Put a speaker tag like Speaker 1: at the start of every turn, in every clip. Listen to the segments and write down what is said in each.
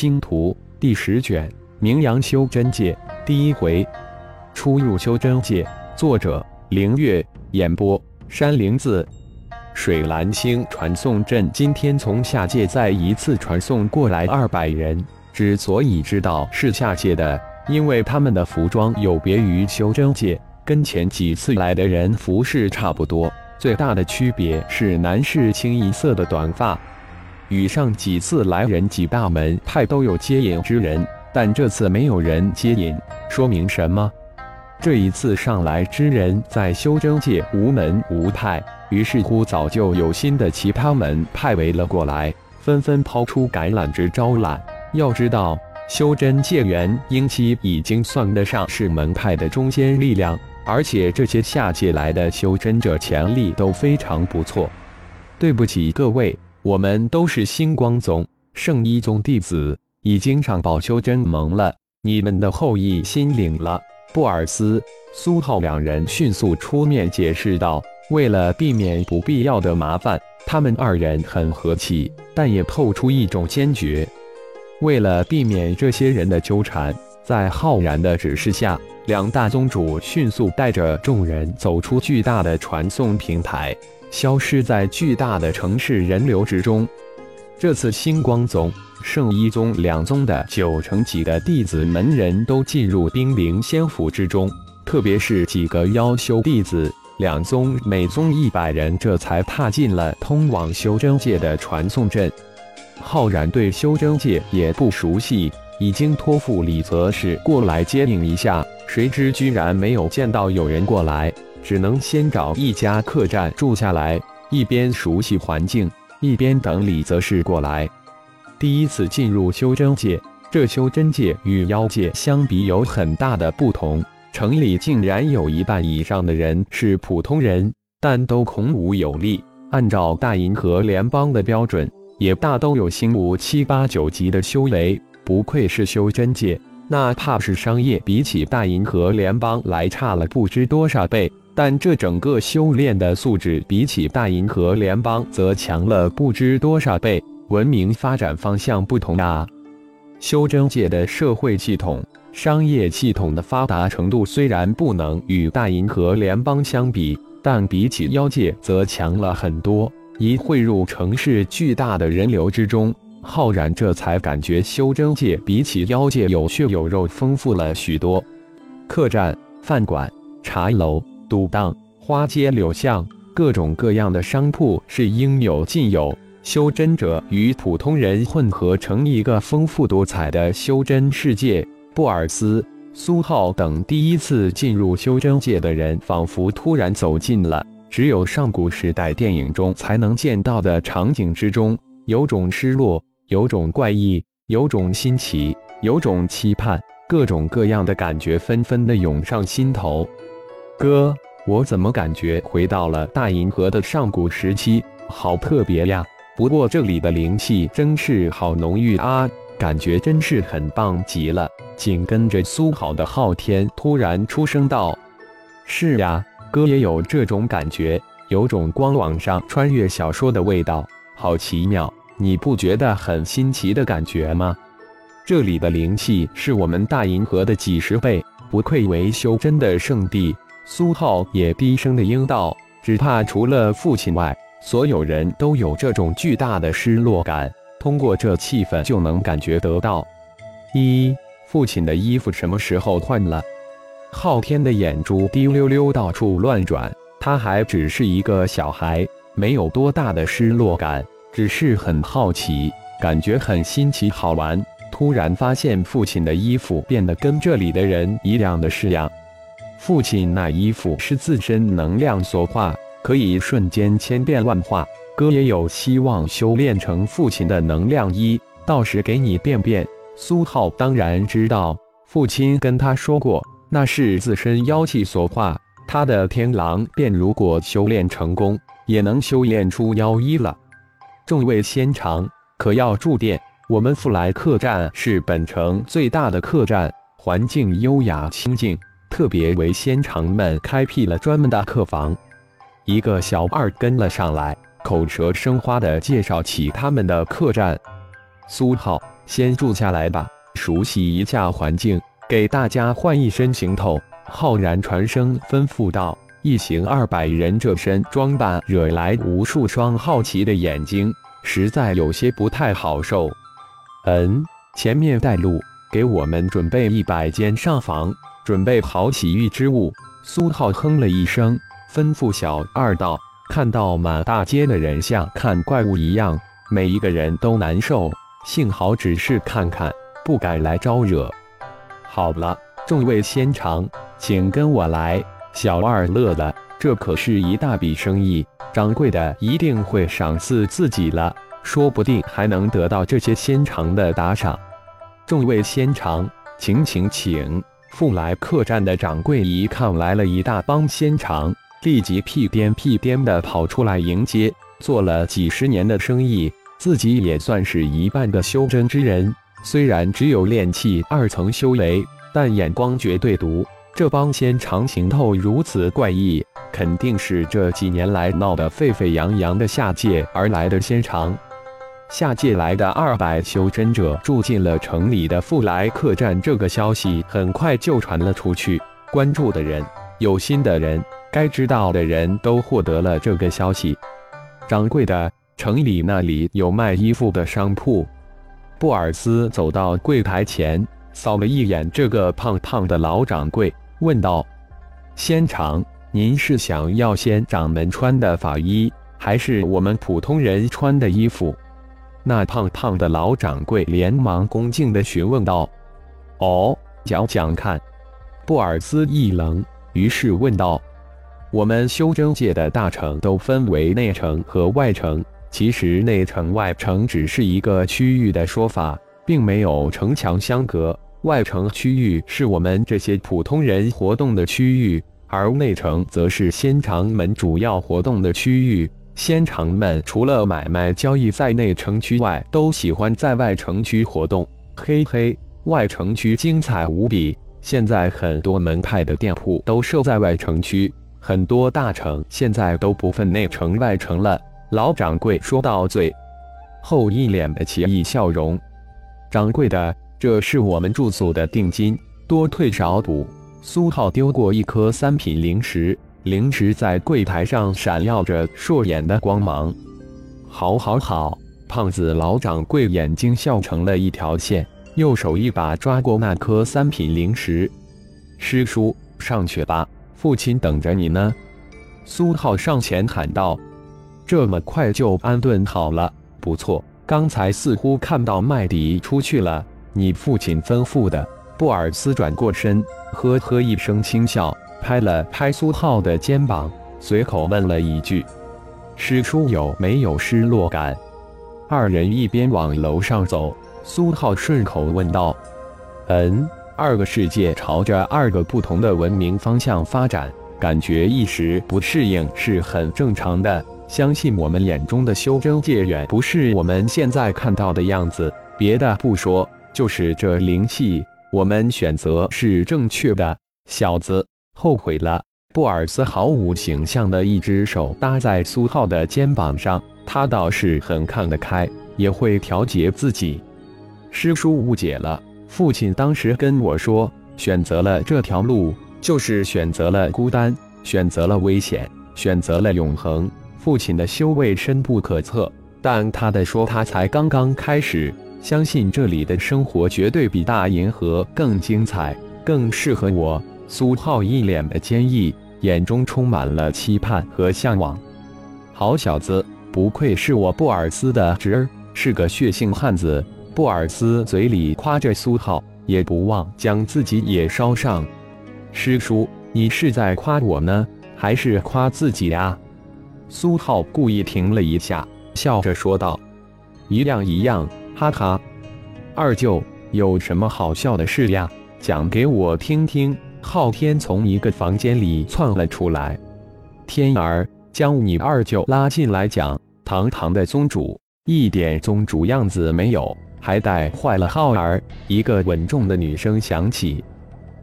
Speaker 1: 星图》第十卷《名扬修真界》第一回：初入修真界。作者：凌月。演播：山灵子。水蓝星传送阵今天从下界再一次传送过来二百人。之所以知道是下界的，因为他们的服装有别于修真界，跟前几次来的人服饰差不多。最大的区别是男士清一色的短发。与上几次来人几大门派都有接引之人，但这次没有人接引，说明什么？这一次上来之人在修真界无门无派，于是乎早就有新的其他门派围了过来，纷纷抛出橄榄枝招揽。要知道，修真界元婴期已经算得上是门派的中坚力量，而且这些下界来的修真者潜力都非常不错。对不起各位，我们都是星光宗圣一宗弟子，已经上宝修真盟了，你们的后裔心领了。布尔斯、苏浩两人迅速出面解释道：“为了避免不必要的麻烦，他们二人很和气，但也透出一种坚决。为了避免这些人的纠缠，在浩然的指示下，两大宗主迅速带着众人走出巨大的传送平台，消失在巨大的城市人流之中。这次星光宗。”圣一宗两宗的九成几的弟子门人都进入冰灵仙府之中，特别是几个妖修弟子，两宗每宗一百人，这才踏进了通往修真界的传送阵。浩然对修真界也不熟悉，已经托付李泽是过来接应一下，谁知居然没有见到有人过来，只能先找一家客栈住下来，一边熟悉环境，一边等李泽是过来。第一次进入修真界，这修真界与妖界相比有很大的不同。城里竟然有一半以上的人是普通人，但都孔武有力。按照大银河联邦的标准，也大都有星武七八九级的修为。不愧是修真界，哪怕是商业，比起大银河联邦来差了不知多少倍。但这整个修炼的素质，比起大银河联邦则强了不知多少倍。文明发展方向不同啊！修真界的社会系统、商业系统的发达程度虽然不能与大银河联邦相比，但比起妖界则强了很多。一汇入城市巨大的人流之中，浩然这才感觉修真界比起妖界有血有肉，丰富了许多。客栈、饭馆、茶楼、赌档、花街柳巷，各种各样的商铺是应有尽有。修真者与普通人混合成一个丰富多彩的修真世界。布尔斯、苏浩等第一次进入修真界的人，仿佛突然走进了只有上古时代电影中才能见到的场景之中，有种失落，有种怪异，有种新奇，有种期盼，各种各样的感觉纷纷的涌上心头。哥，我怎么感觉回到了大银河的上古时期？好特别呀！不过这里的灵气真是好浓郁啊，感觉真是很棒极了。紧跟着苏好的昊天突然出声道：“是呀，哥也有这种感觉，有种光网上穿越小说的味道，好奇妙。你不觉得很新奇的感觉吗？这里的灵气是我们大银河的几十倍，不愧为修真的圣地。”苏浩也低声的应道：“只怕除了父亲外。”所有人都有这种巨大的失落感，通过这气氛就能感觉得到。一，父亲的衣服什么时候换了？昊天的眼珠滴溜溜到处乱转，他还只是一个小孩，没有多大的失落感，只是很好奇，感觉很新奇好玩。突然发现父亲的衣服变得跟这里的人一样的式样，父亲那衣服是自身能量所化。可以瞬间千变万化，哥也有希望修炼成父亲的能量衣，到时给你变变。苏浩当然知道，父亲跟他说过，那是自身妖气所化。他的天狼便如果修炼成功，也能修炼出妖衣了。众位仙长，可要住店？我们富来客栈是本城最大的客栈，环境优雅清静，特别为仙长们开辟了专门的客房。一个小二跟了上来，口舌生花地介绍起他们的客栈。苏浩，先住下来吧，熟悉一下环境，给大家换一身行头。浩然传声吩咐道：“一行二百人，这身装扮惹来无数双好奇的眼睛，实在有些不太好受。”嗯，前面带路，给我们准备一百间上房，准备好洗浴之物。苏浩哼了一声，吩咐小二道：“看到满大街的人像看怪物一样，每一个人都难受。幸好只是看看，不敢来招惹。”好了，众位仙长。请跟我来，小二乐了，这可是一大笔生意，掌柜的一定会赏赐自己了，说不定还能得到这些仙长的打赏。众位仙长，请请请！富来客栈的掌柜一看来了一大帮仙长，立即屁颠屁颠的跑出来迎接。做了几十年的生意，自己也算是一半的修真之人，虽然只有炼气二层修为，但眼光绝对毒。这帮仙长行头如此怪异，肯定是这几年来闹得沸沸扬扬的下界而来的仙长。下界来的二百修真者住进了城里的富来客栈，这个消息很快就传了出去。关注的人、有心的人、该知道的人都获得了这个消息。掌柜的，城里那里有卖衣服的商铺。布尔斯走到柜台前，扫了一眼这个胖胖的老掌柜。问道：“仙长，您是想要仙掌门穿的法衣，还是我们普通人穿的衣服？”那胖胖的老掌柜连忙恭敬地询问道：“哦，讲讲看。”布尔斯一愣，于是问道：“我们修真界的大城都分为内城和外城，其实内城外城只是一个区域的说法，并没有城墙相隔。”外城区域是我们这些普通人活动的区域，而内城则是仙长们主要活动的区域。仙长们除了买卖交易在内城区外，都喜欢在外城区活动。嘿嘿，外城区精彩无比。现在很多门派的店铺都设在外城区，很多大城现在都不分内城外城了。老掌柜说到最后，一脸的奇异笑容。掌柜的。这是我们住宿的定金，多退少补。苏浩丢过一颗三品灵石，灵石在柜台上闪耀着烁眼的光芒。好，好，好！胖子老掌柜眼睛笑成了一条线，右手一把抓过那颗三品灵石。师叔，上去吧，父亲等着你呢。苏浩上前喊道：“这么快就安顿好了，不错。刚才似乎看到麦迪出去了。”你父亲吩咐的。布尔斯转过身，呵呵一声轻笑，拍了拍苏浩的肩膀，随口问了一句：“师叔有没有失落感？”二人一边往楼上走，苏浩顺口问道：“嗯，二个世界朝着二个不同的文明方向发展，感觉一时不适应是很正常的。相信我们眼中的修真界远不是我们现在看到的样子。别的不说。”就是这灵气，我们选择是正确的。小子，后悔了。布尔斯毫无形象的一只手搭在苏浩的肩膀上，他倒是很看得开，也会调节自己。师叔误解了，父亲当时跟我说，选择了这条路，就是选择了孤单，选择了危险，选择了永恒。父亲的修为深不可测，但他的说他才刚刚开始。相信这里的生活绝对比大银河更精彩，更适合我。苏浩一脸的坚毅，眼中充满了期盼和向往。好小子，不愧是我布尔斯的侄儿，是个血性汉子。布尔斯嘴里夸着苏浩，也不忘将自己也捎上。师叔，你是在夸我呢，还是夸自己呀？苏浩故意停了一下，笑着说道：“一样一样。”哈哈，二舅有什么好笑的事呀？讲给我听听。昊天从一个房间里窜了出来，天儿将你二舅拉进来讲。堂堂的宗主，一点宗主样子没有，还带坏了浩儿。一个稳重的女声响起。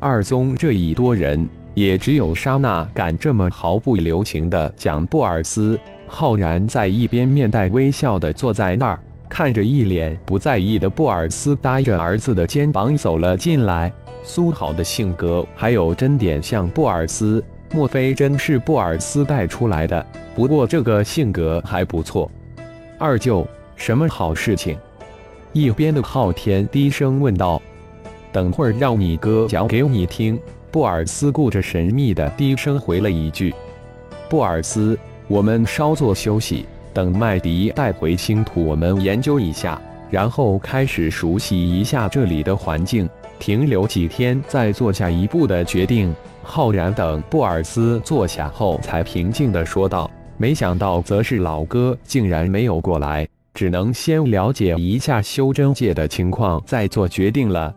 Speaker 1: 二宗这一多人，也只有莎娜敢这么毫不留情的讲布尔斯。浩然在一边面带微笑的坐在那儿。看着一脸不在意的布尔斯，搭着儿子的肩膀走了进来。苏好的性格还有真点像布尔斯，莫非真是布尔斯带出来的？不过这个性格还不错。二舅，什么好事情？一边的昊天低声问道。等会儿让你哥讲给你听。布尔斯顾着神秘的低声回了一句。布尔斯，我们稍作休息。等麦迪带回星土，我们研究一下，然后开始熟悉一下这里的环境，停留几天再做下一步的决定。浩然等布尔斯坐下后，才平静地说道：“没想到，则是老哥竟然没有过来，只能先了解一下修真界的情况，再做决定了。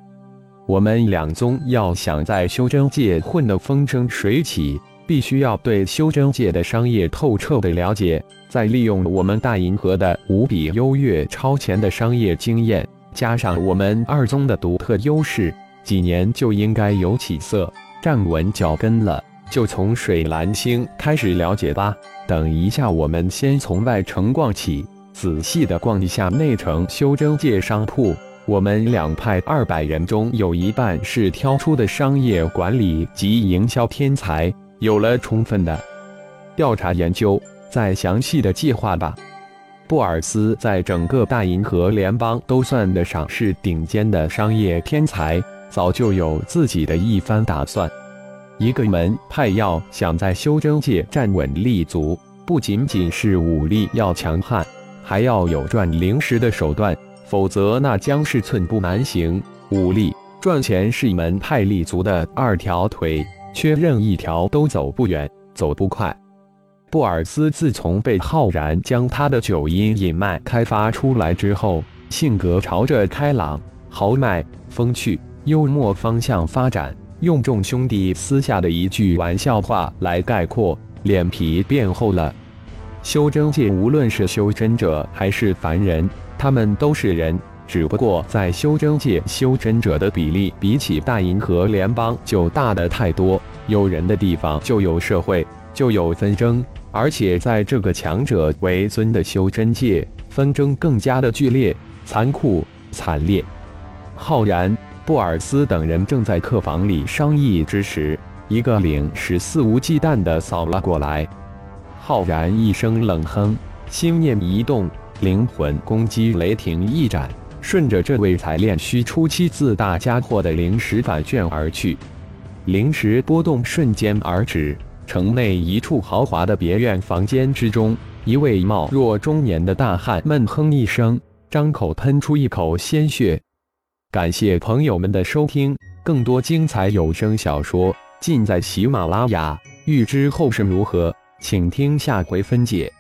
Speaker 1: 我们两宗要想在修真界混得风生水起。”必须要对修真界的商业透彻的了解，再利用我们大银河的无比优越超前的商业经验，加上我们二宗的独特优势，几年就应该有起色，站稳脚跟了。就从水蓝星开始了解吧。等一下，我们先从外城逛起，仔细的逛一下内城修真界商铺。我们两派二百人中有一半是挑出的商业管理及营销天才。有了充分的调查研究，再详细的计划吧。布尔斯在整个大银河联邦都算得上是顶尖的商业天才，早就有自己的一番打算。一个门派要想在修真界站稳立足，不仅仅是武力要强悍，还要有赚灵石的手段，否则那将是寸步难行。武力赚钱是门派立足的二条腿。缺任一条都走不远，走不快。布尔斯自从被浩然将他的九阴引脉开发出来之后，性格朝着开朗、豪迈、风趣、幽默方向发展。用众兄弟私下的一句玩笑话来概括，脸皮变厚了。修真界无论是修真者还是凡人，他们都是人。只不过在修真界，修真者的比例比起大银河联邦就大的太多。有人的地方就有社会，就有纷争，而且在这个强者为尊的修真界，纷争更加的剧烈、残酷、惨烈。浩然、布尔斯等人正在客房里商议之时，一个领使肆无忌惮地扫了过来。浩然一声冷哼，心念一动，灵魂攻击雷霆一斩。顺着这位才炼虚初期自大家伙的灵石反卷而去，灵石波动瞬间而止。城内一处豪华的别院房间之中，一位貌若中年的大汉闷哼一声，张口喷出一口鲜血。感谢朋友们的收听，更多精彩有声小说尽在喜马拉雅。欲知后事如何，请听下回分解。